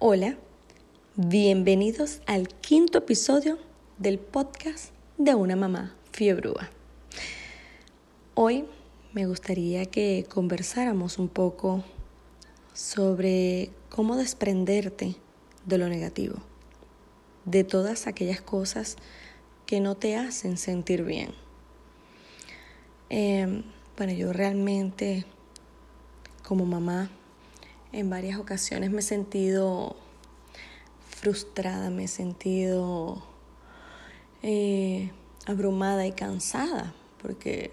Hola, bienvenidos al quinto episodio del podcast de una mamá fiebrúa. Hoy me gustaría que conversáramos un poco sobre cómo desprenderte de lo negativo, de todas aquellas cosas que no te hacen sentir bien. Eh, bueno, yo realmente como mamá en varias ocasiones me he sentido frustrada, me he sentido eh, abrumada y cansada, porque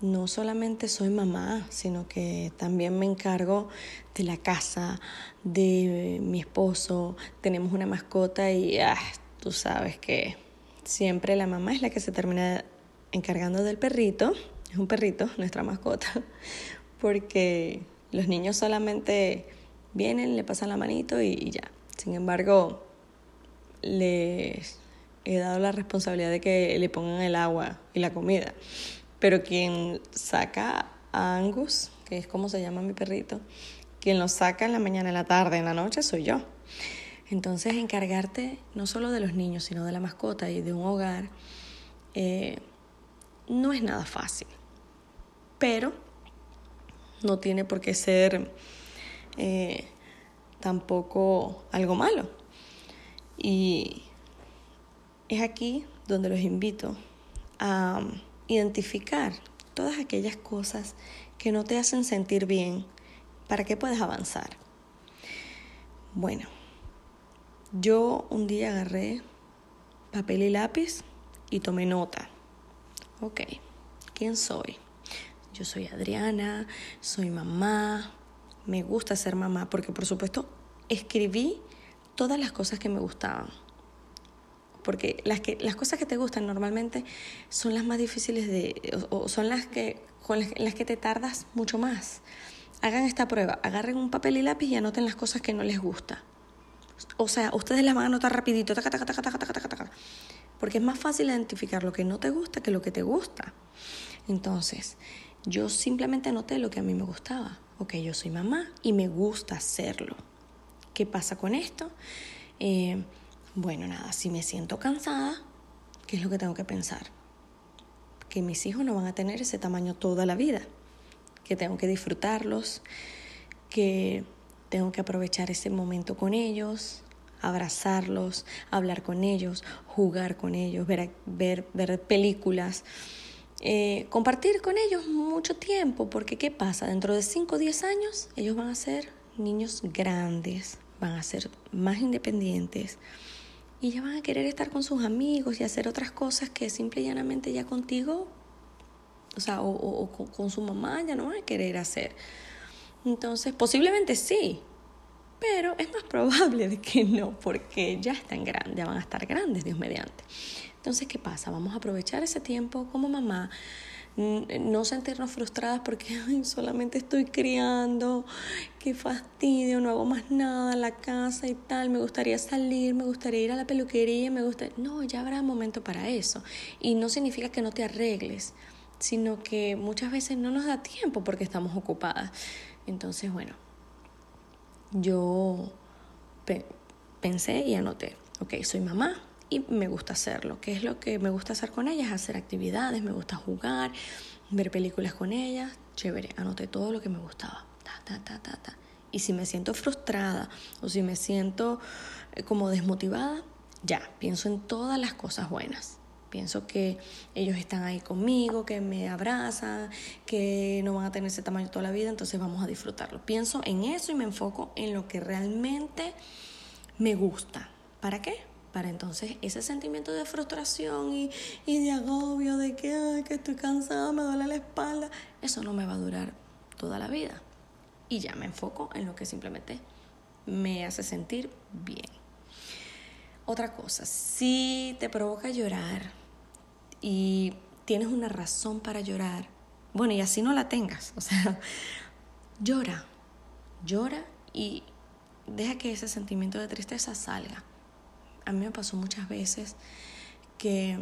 no solamente soy mamá, sino que también me encargo de la casa, de mi esposo, tenemos una mascota y ah, tú sabes que siempre la mamá es la que se termina encargando del perrito, es un perrito, nuestra mascota, porque los niños solamente vienen, le pasan la manito y, ya. Sin embargo, les he dado la responsabilidad de que le pongan el agua y la comida. Pero quien saca a Angus, que es como se llama mi perrito, quien lo saca en la mañana, en la tarde, en la noche, soy yo. Entonces, encargarte no solo de los niños, sino de la mascota y de un hogar, eh, no es nada fácil. Pero no tiene por qué ser eh, tampoco algo malo. Y es aquí donde los invito a identificar todas aquellas cosas que no te hacen sentir bien para que puedas avanzar. Bueno, yo un día agarré papel y lápiz y tomé nota. Ok, ¿quién soy? Yo soy Adriana, soy mamá, me gusta ser mamá, porque por supuesto escribí todas las cosas que me gustaban. Porque las, que, las cosas que te gustan normalmente son las más difíciles de, o, son las que, con las, que te tardas mucho más. Hagan esta prueba, agarren un papel y lápiz y anoten las cosas que no les gusta. O sea, ustedes las van a anotar rapidito, porque es más fácil identificar lo que no te gusta que lo que te gusta. Entonces, yo simplemente anoté lo que a mí me gustaba. Ok, yo soy mamá y me gusta hacerlo. ¿Qué pasa con esto? Eh, bueno, nada, si me siento cansada, ¿qué es lo que tengo que pensar? Que mis hijos no van a tener ese tamaño toda la vida, que tengo que disfrutarlos, que tengo que aprovechar ese momento con ellos, abrazarlos, hablar con ellos, jugar con ellos, ver, ver, ver películas. Eh, compartir con ellos mucho tiempo, porque ¿qué pasa? Dentro de 5 o 10 años ellos van a ser niños grandes, van a ser más independientes y ya van a querer estar con sus amigos y hacer otras cosas que simple y llanamente ya contigo, o sea, o, con su mamá ya no van a querer hacer. Entonces, posiblemente sí, pero es más probable de que no, porque ya están grandes, ya van a estar grandes, Dios mediante. Entonces, ¿qué pasa? Vamos a aprovechar ese tiempo como mamá, no sentirnos frustradas porque solamente estoy criando, qué fastidio, no hago más nada la casa y tal, me gustaría salir, me gustaría ir a la peluquería, me gusta... No, ya habrá momento para eso. Y no significa que no te arregles, sino que muchas veces no nos da tiempo porque estamos ocupadas. Entonces, bueno, yo pensé y anoté, ok, soy mamá, y me gusta hacerlo. ¿Qué es lo que me gusta hacer con ellas? Hacer actividades, me gusta jugar, ver películas con ellas. Chévere, anoté todo lo que me gustaba. Ta, ta, ta. Y si me siento frustrada o si me siento eh, como desmotivada, ya, pienso en todas las cosas buenas. Pienso que ellos están ahí conmigo, que me abrazan, que no van a tener ese tamaño toda la vida, entonces vamos a disfrutarlo. Pienso en eso y me enfoco en lo que realmente me gusta. ¿Para qué? Para entonces ese sentimiento de frustración y, de agobio, de que, que estoy cansada, me duele la espalda, eso no me va a durar toda la vida. Y ya me enfoco en lo que simplemente me hace sentir bien. Otra cosa, si te provoca llorar y tienes una razón para llorar, bueno, y así no la tengas, o sea, llora, llora y deja que ese sentimiento de tristeza salga a mí me pasó muchas veces que,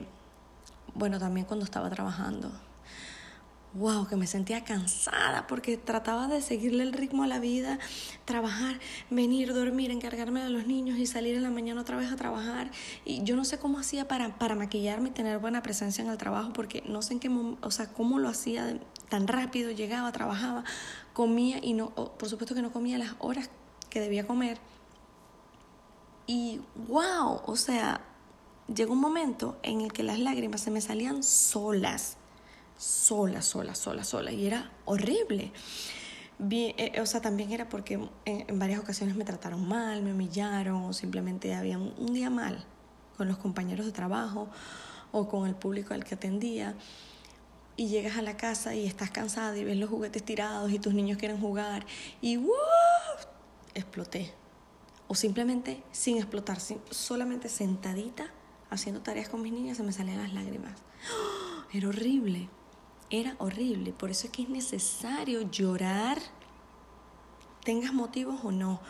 bueno, también cuando estaba trabajando, wow, que me sentía cansada porque trataba de seguirle el ritmo a la vida, trabajar, venir, dormir, encargarme de los niños y salir en la mañana otra vez a trabajar. Y yo no sé cómo hacía para, para maquillarme y tener buena presencia en el trabajo porque no sé en qué, o sea, cómo lo hacía tan rápido, llegaba, trabajaba, comía y no, por supuesto que no comía las horas que debía comer. Y wow, o sea, llegó un momento en el que las lágrimas se me salían solas sola, sola, sola, sola. Y era horrible. Eh, o sea, también era porque en, varias ocasiones me trataron mal, me humillaron, o simplemente había un, día mal con los compañeros de trabajo o con el público al que atendía. Y llegas a la casa y estás cansada y ves los juguetes tirados y tus niños quieren jugar y ¡wow! exploté. O simplemente sin explotar, solamente sentadita haciendo tareas con mis niñas se me salían las lágrimas. Era horrible era horrible. Por eso es que es necesario llorar, tengas motivos o no.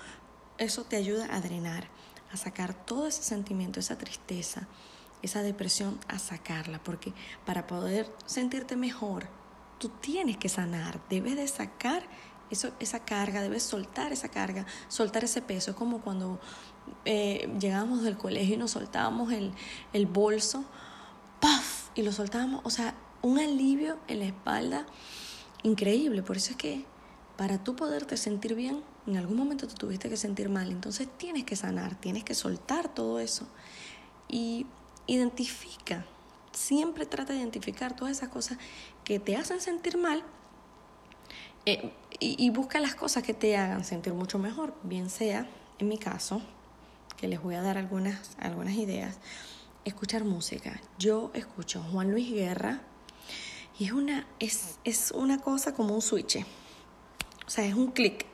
Eso te ayuda a drenar, a sacar todo ese sentimiento, esa tristeza, esa depresión, a sacarla. Porque para poder sentirte mejor, tú tienes que sanar, debes de sacar esa carga, debes soltar esa carga, soltar ese peso. Es como cuando eh, llegábamos del colegio y nos soltábamos el, el bolso, ¡paf! Y lo soltábamos. O sea, un alivio en la espalda increíble. Por eso es que para tú poderte sentir bien, en algún momento te tuviste que sentir mal. Entonces tienes que sanar, tienes que soltar todo eso. Y identifica, siempre trata de identificar todas esas cosas que te hacen sentir mal eh, y, busca las cosas que te hagan sentir mucho mejor. Bien sea, en mi caso, que les voy a dar algunas, algunas ideas, escuchar música. Yo escucho Juan Luis Guerra, y es una, es, es una cosa como un switch. O sea, es un clic.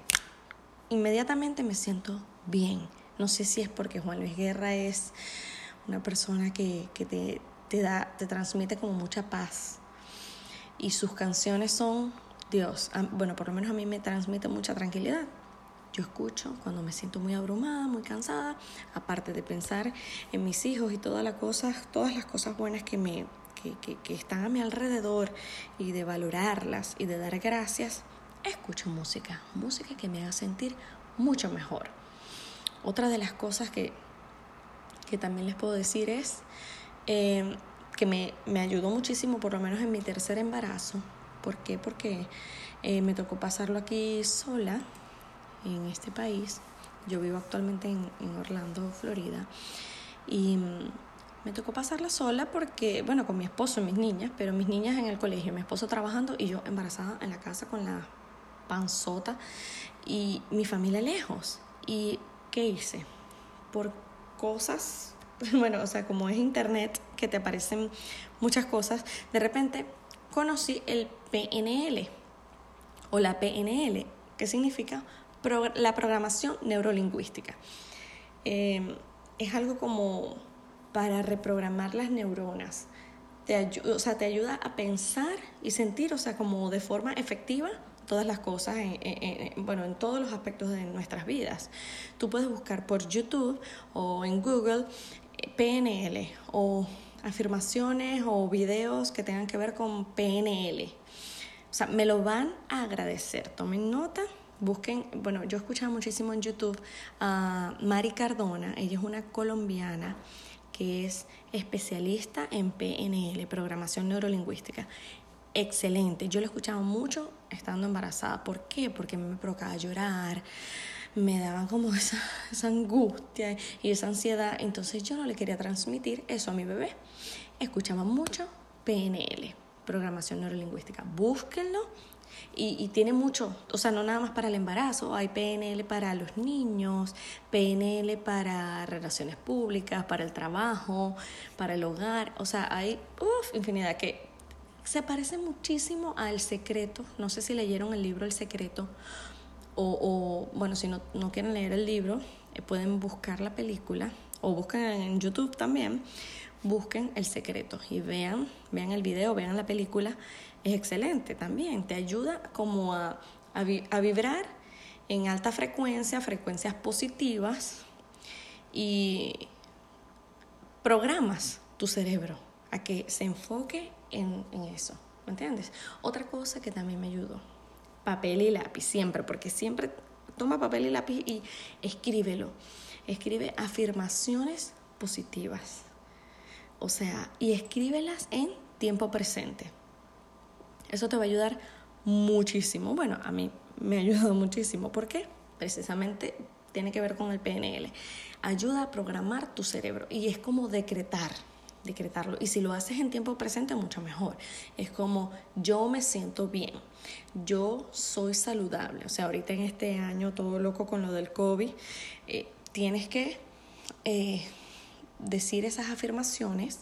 Inmediatamente me siento bien. No sé si es porque Juan Luis Guerra es una persona que, que te, te, da, te transmite como mucha paz. Y sus canciones son, Dios, bueno, por lo menos a mí me transmite mucha tranquilidad. Yo escucho cuando me siento muy abrumada, muy cansada, aparte de pensar en mis hijos y todas las cosas, todas las cosas buenas que me, que, están a mi alrededor y de valorarlas y de dar gracias, escucho música, música que me haga sentir mucho mejor. Otra de las cosas que, que también les puedo decir es em, que me, me, ayudó muchísimo, por lo menos en mi tercer embarazo. ¿Por qué? Porque eh, me tocó pasarlo aquí sola, en este país. Yo vivo actualmente en, en Orlando, Florida. Y me tocó pasarla sola porque, bueno, con mi esposo y mis niñas, pero mis niñas en el colegio, mi esposo trabajando y yo embarazada en la casa con la panzota y mi familia lejos. ¿Y qué hice? Por cosas, bueno, o sea, como es internet, que te aparecen muchas cosas, de repente conocí el PNL o la PNL, que significa la programación neurolingüística. Eh, es algo como para reprogramar las neuronas. Te ayuda, o sea, te ayuda a pensar y sentir, o sea, como de forma efectiva todas las cosas, en, bueno, en todos los aspectos de nuestras vidas. Tú puedes buscar por YouTube o en Google eh, PNL o afirmaciones o videos que tengan que ver con PNL. O sea, me lo van a agradecer. Tomen nota. Busquen, bueno, yo escuchaba muchísimo en YouTube a Mari Cardona, ella es una colombiana que es especialista en PNL, programación neurolingüística. Excelente. Yo lo escuchaba mucho estando embarazada. ¿Por qué? Porque me provocaba llorar, me daban como esa, esa angustia y esa ansiedad. Entonces yo no le quería transmitir eso a mi bebé. Escuchaba mucho PNL, programación neurolingüística. Búsquenlo y, tiene mucho, o sea, no nada más para el embarazo, hay PNL para los niños, PNL para relaciones públicas, para el trabajo, para el hogar, o sea, hay uf, infinidad que se parece muchísimo a El Secreto, no sé si leyeron el libro El Secreto, o, bueno, si no, no, quieren leer el libro, eh, pueden buscar la película, o busquen en YouTube también, busquen El Secreto y vean, vean el video, vean la película es excelente también. Te ayuda como a, a, vibrar en alta frecuencia, frecuencias positivas y programas tu cerebro a que se enfoque en, en eso. ¿me entiendes? Otra cosa que también me ayudó, papel y lápiz, siempre, porque siempre toma papel y lápiz y escríbelo. Escribe afirmaciones positivas. O sea, y escríbelas en tiempo presente. Eso te va a ayudar muchísimo. Bueno, a mí me ha ayudado muchísimo. ¿Por qué? Precisamente tiene que ver con el PNL. Ayuda a programar tu cerebro y es como decretar, decretarlo. Y si lo haces en tiempo presente, mucho mejor. Es como yo me siento bien, yo soy saludable. O sea, ahorita en este año todo loco con lo del COVID, eh, tienes que eh, decir esas afirmaciones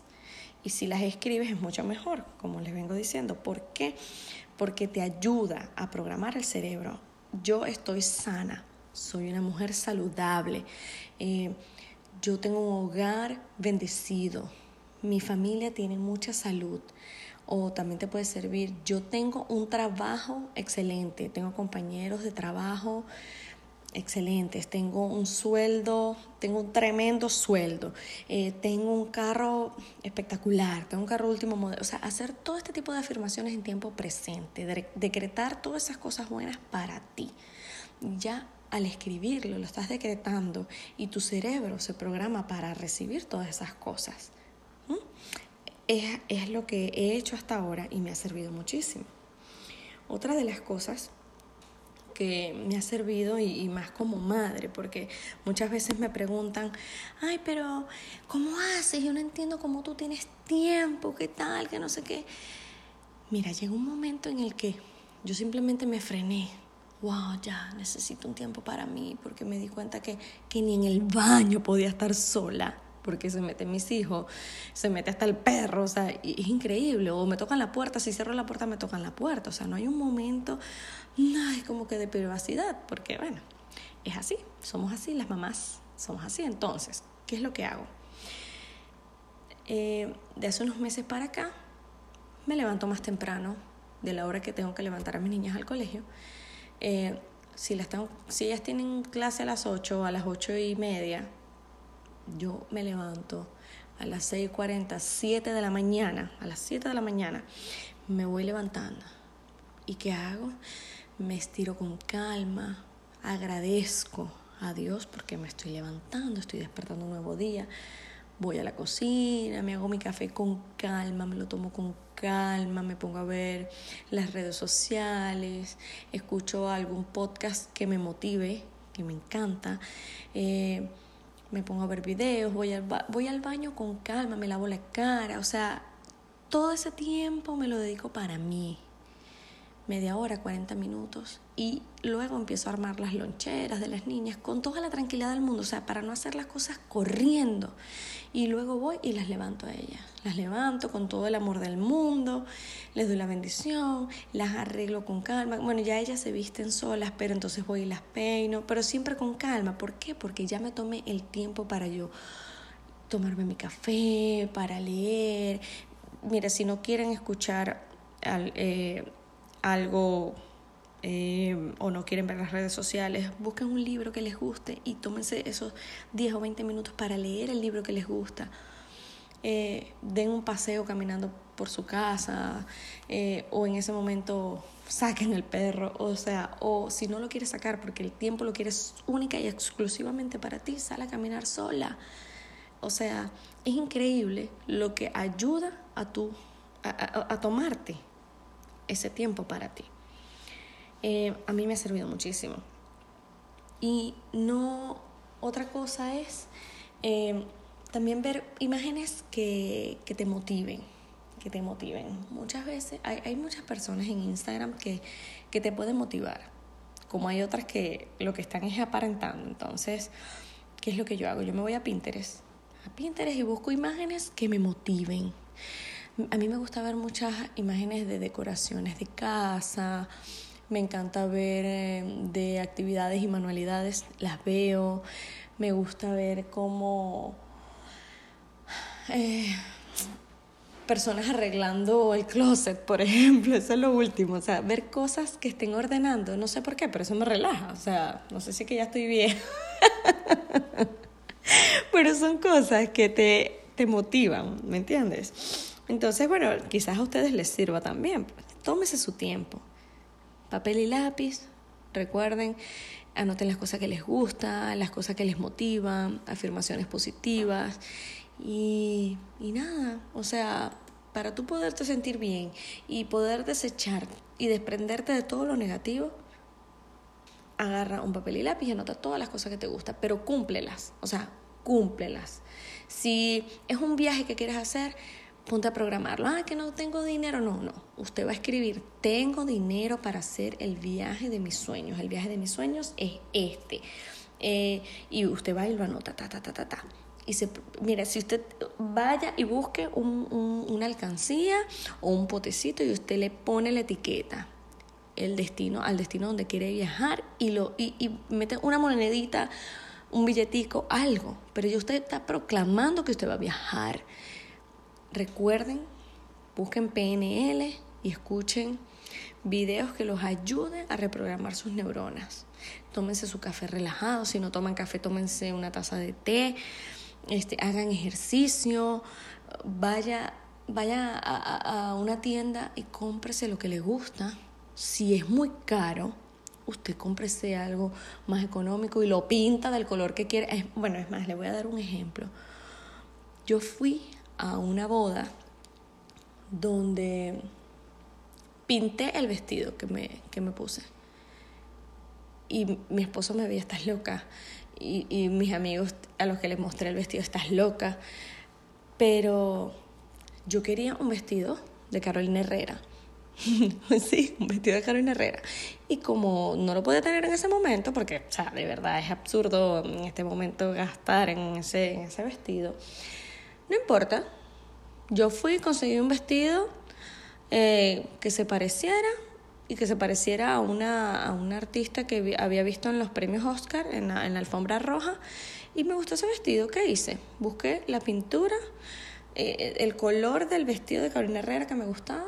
y si las escribes es mucho mejor, como les vengo diciendo. ¿Por qué? Porque te ayuda a programar el cerebro. Yo estoy sana, soy una mujer saludable, eh, yo tengo un hogar bendecido, mi familia tiene mucha salud. O también te puede servir, yo tengo un trabajo excelente, tengo compañeros de trabajo excelentes, tengo un sueldo, tengo un tremendo sueldo, eh, tengo un carro espectacular, tengo un carro último modelo, o sea, hacer todo este tipo de afirmaciones en tiempo presente, decretar todas esas cosas buenas para ti. Ya al escribirlo lo estás decretando y tu cerebro se programa para recibir todas esas cosas. Es, es lo que he hecho hasta ahora y me ha servido muchísimo. Otra de las cosas que me ha servido y, más como madre, porque muchas veces me preguntan, ay, pero ¿cómo haces? Yo no entiendo cómo tú tienes tiempo, qué tal, que no sé qué. Mira, llegó un momento en el que yo simplemente me frené. Wow, ya necesito un tiempo para mí, porque me di cuenta que, que ni en el baño podía estar sola porque se meten mis hijos, se mete hasta el perro, o sea, es increíble. O me tocan la puerta, si cierro la puerta me tocan la puerta, o sea, no hay un momento, ay, como que de privacidad, porque bueno, es así, somos así, las mamás somos así. Entonces, ¿qué es lo que hago? Eh, de hace unos meses para acá, me levanto más temprano de la hora que tengo que levantar a mis niñas al colegio. Eh, si, las tengo, si ellas tienen clase a las 8 o a las 8 y media, yo me levanto a las 6.40, 7 de la mañana, a las 7 de la mañana, me voy levantando. ¿Y qué hago? Me estiro con calma, agradezco a Dios porque me estoy levantando, estoy despertando un nuevo día. Voy a la cocina, me hago mi café con calma, me lo tomo con calma, me pongo a ver las redes sociales, escucho algún podcast que me motive, que me encanta. Eh, me pongo a ver videos, voy al, voy al baño con calma, me lavo la cara, o sea, todo ese tiempo me lo dedico para mí, media hora, 40 minutos. Y luego empiezo a armar las loncheras de las niñas con toda la tranquilidad del mundo, o sea, para no hacer las cosas corriendo. Y luego voy y las levanto a ellas. Las levanto con todo el amor del mundo, les doy la bendición, las arreglo con calma. Bueno, ya ellas se visten solas, pero entonces voy y las peino, pero siempre con calma. ¿Por qué? Porque ya me tomé el tiempo para yo tomarme mi café, para leer. Mira, si no quieren escuchar eh, algo eh, o no quieren ver las redes sociales, busquen un libro que les guste y tómense esos 10 o 20 minutos para leer el libro que les gusta. Eh, den un paseo caminando por su casa eh, o en ese momento saquen el perro, o sea, o si no lo quieres sacar porque el tiempo lo quieres única y exclusivamente para ti, sal a caminar sola. O sea, es increíble lo que ayuda a, tu, a tomarte ese tiempo para ti. Eh, a mí me ha servido muchísimo. Y no, otra cosa es eh, también ver imágenes que, que, te motiven, que te motiven. Muchas veces hay, hay muchas personas en Instagram que, que te pueden motivar, como hay otras que lo que están es aparentando. Entonces, ¿qué es lo que yo hago? Yo me voy a Pinterest, a Pinterest y busco imágenes que me motiven. A mí me gusta ver muchas imágenes de decoraciones de casa, me encanta ver eh, de actividades y manualidades, las veo, me gusta ver cómo eh, personas arreglando el closet, por ejemplo, eso es lo último, o sea, ver cosas que estén ordenando, no sé por qué, pero eso me relaja, o sea, no sé si que ya estoy bien, pero son cosas que te, te motivan, ¿me entiendes? Entonces, bueno, quizás a ustedes les sirva también. Tómese su tiempo. Papel y lápiz, recuerden, anoten las cosas que les gustan, las cosas que les motivan, afirmaciones positivas y, y nada, o sea, para tú poderte sentir bien y poder desechar y desprenderte de todo lo negativo, agarra un papel y lápiz y anota todas las cosas que te gustan, pero cúmplelas, o sea, cúmplelas. Si es un viaje que quieres hacer, ponte a programarlo. Ah, que no tengo dinero. No, no. Usted va a escribir, tengo dinero para hacer el viaje de mis sueños. El viaje de mis sueños es este. Eh, y usted va y lo anota, ta, ta, ta, ta, ta. Y se, mira, si usted vaya y busque un, una alcancía o un potecito y usted le pone la etiqueta, el destino, al destino donde quiere viajar y, lo, y, y mete una monedita un billetico, algo, pero ya usted está proclamando que usted va a viajar. Recuerden, busquen PNL y escuchen videos que los ayuden a reprogramar sus neuronas. Tómense su café relajado, si no toman café, tómense una taza de té, este, hagan ejercicio, vaya, vaya a, a una tienda y cómprese lo que le gusta. Si es muy caro, usted cómprese algo más económico y lo pinta del color que quiere. bueno, es más, le voy a dar un ejemplo. Yo fui a una boda donde pinté el vestido que me, que me puse. Y mi esposo me veía, estás loca. Y, y mis amigos a los que les mostré el vestido, estás loca. Pero yo quería un vestido de Carolina Herrera sí, un vestido de Carolina Herrera. Y como no lo podía tener en ese momento, porque, o sea, de verdad es absurdo en este momento gastar en ese, en ese vestido, no importa. Yo fui conseguí un vestido eh, que se pareciera y que se pareciera a una, a una artista que había visto en los premios Oscar, en la, en la alfombra roja, y me gustó ese vestido. ¿Qué hice? Busqué la pintura, eh, el color del vestido de Carolina Herrera que me gustaba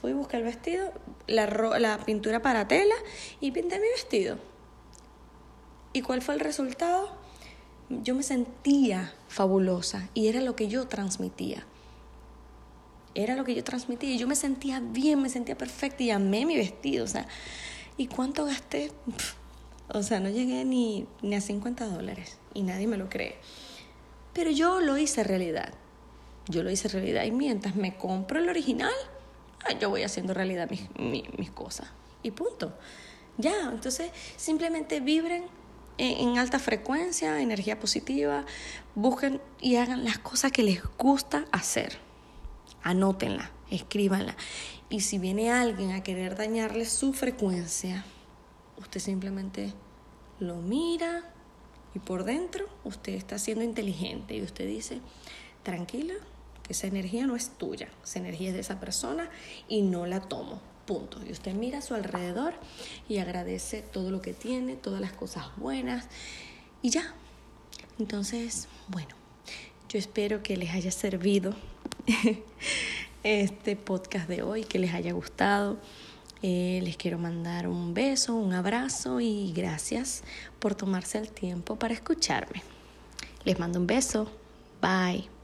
fui, busqué el vestido, la, la pintura para tela y pinté mi vestido. ¿Y cuál fue el resultado? Yo me sentía fabulosa y era lo que yo transmitía. Era lo que yo transmitía y yo me sentía bien, me sentía perfecta y amé mi vestido. O sea, ¿y cuánto gasté? O sea, no llegué ni, ni a 50 dólares y nadie me lo cree. Pero yo lo hice realidad. Yo lo hice realidad y mientras me compro el original, yo voy haciendo realidad mis, mis, cosas. Y punto. Ya, entonces simplemente vibren en, alta frecuencia, energía positiva, busquen y hagan las cosas que les gusta hacer. Anótenla, escríbanla. Y si viene alguien a querer dañarle su frecuencia, usted simplemente lo mira y por dentro usted está siendo inteligente y usted dice, tranquila, esa energía no es tuya, esa energía es de esa persona y no la tomo. Punto. Y usted mira a su alrededor y agradece todo lo que tiene, todas las cosas buenas y ya. Entonces, bueno, yo espero que les haya servido este podcast de hoy, que les haya gustado. Eh, les quiero mandar un beso, un abrazo y gracias por tomarse el tiempo para escucharme. Les mando un beso. Bye.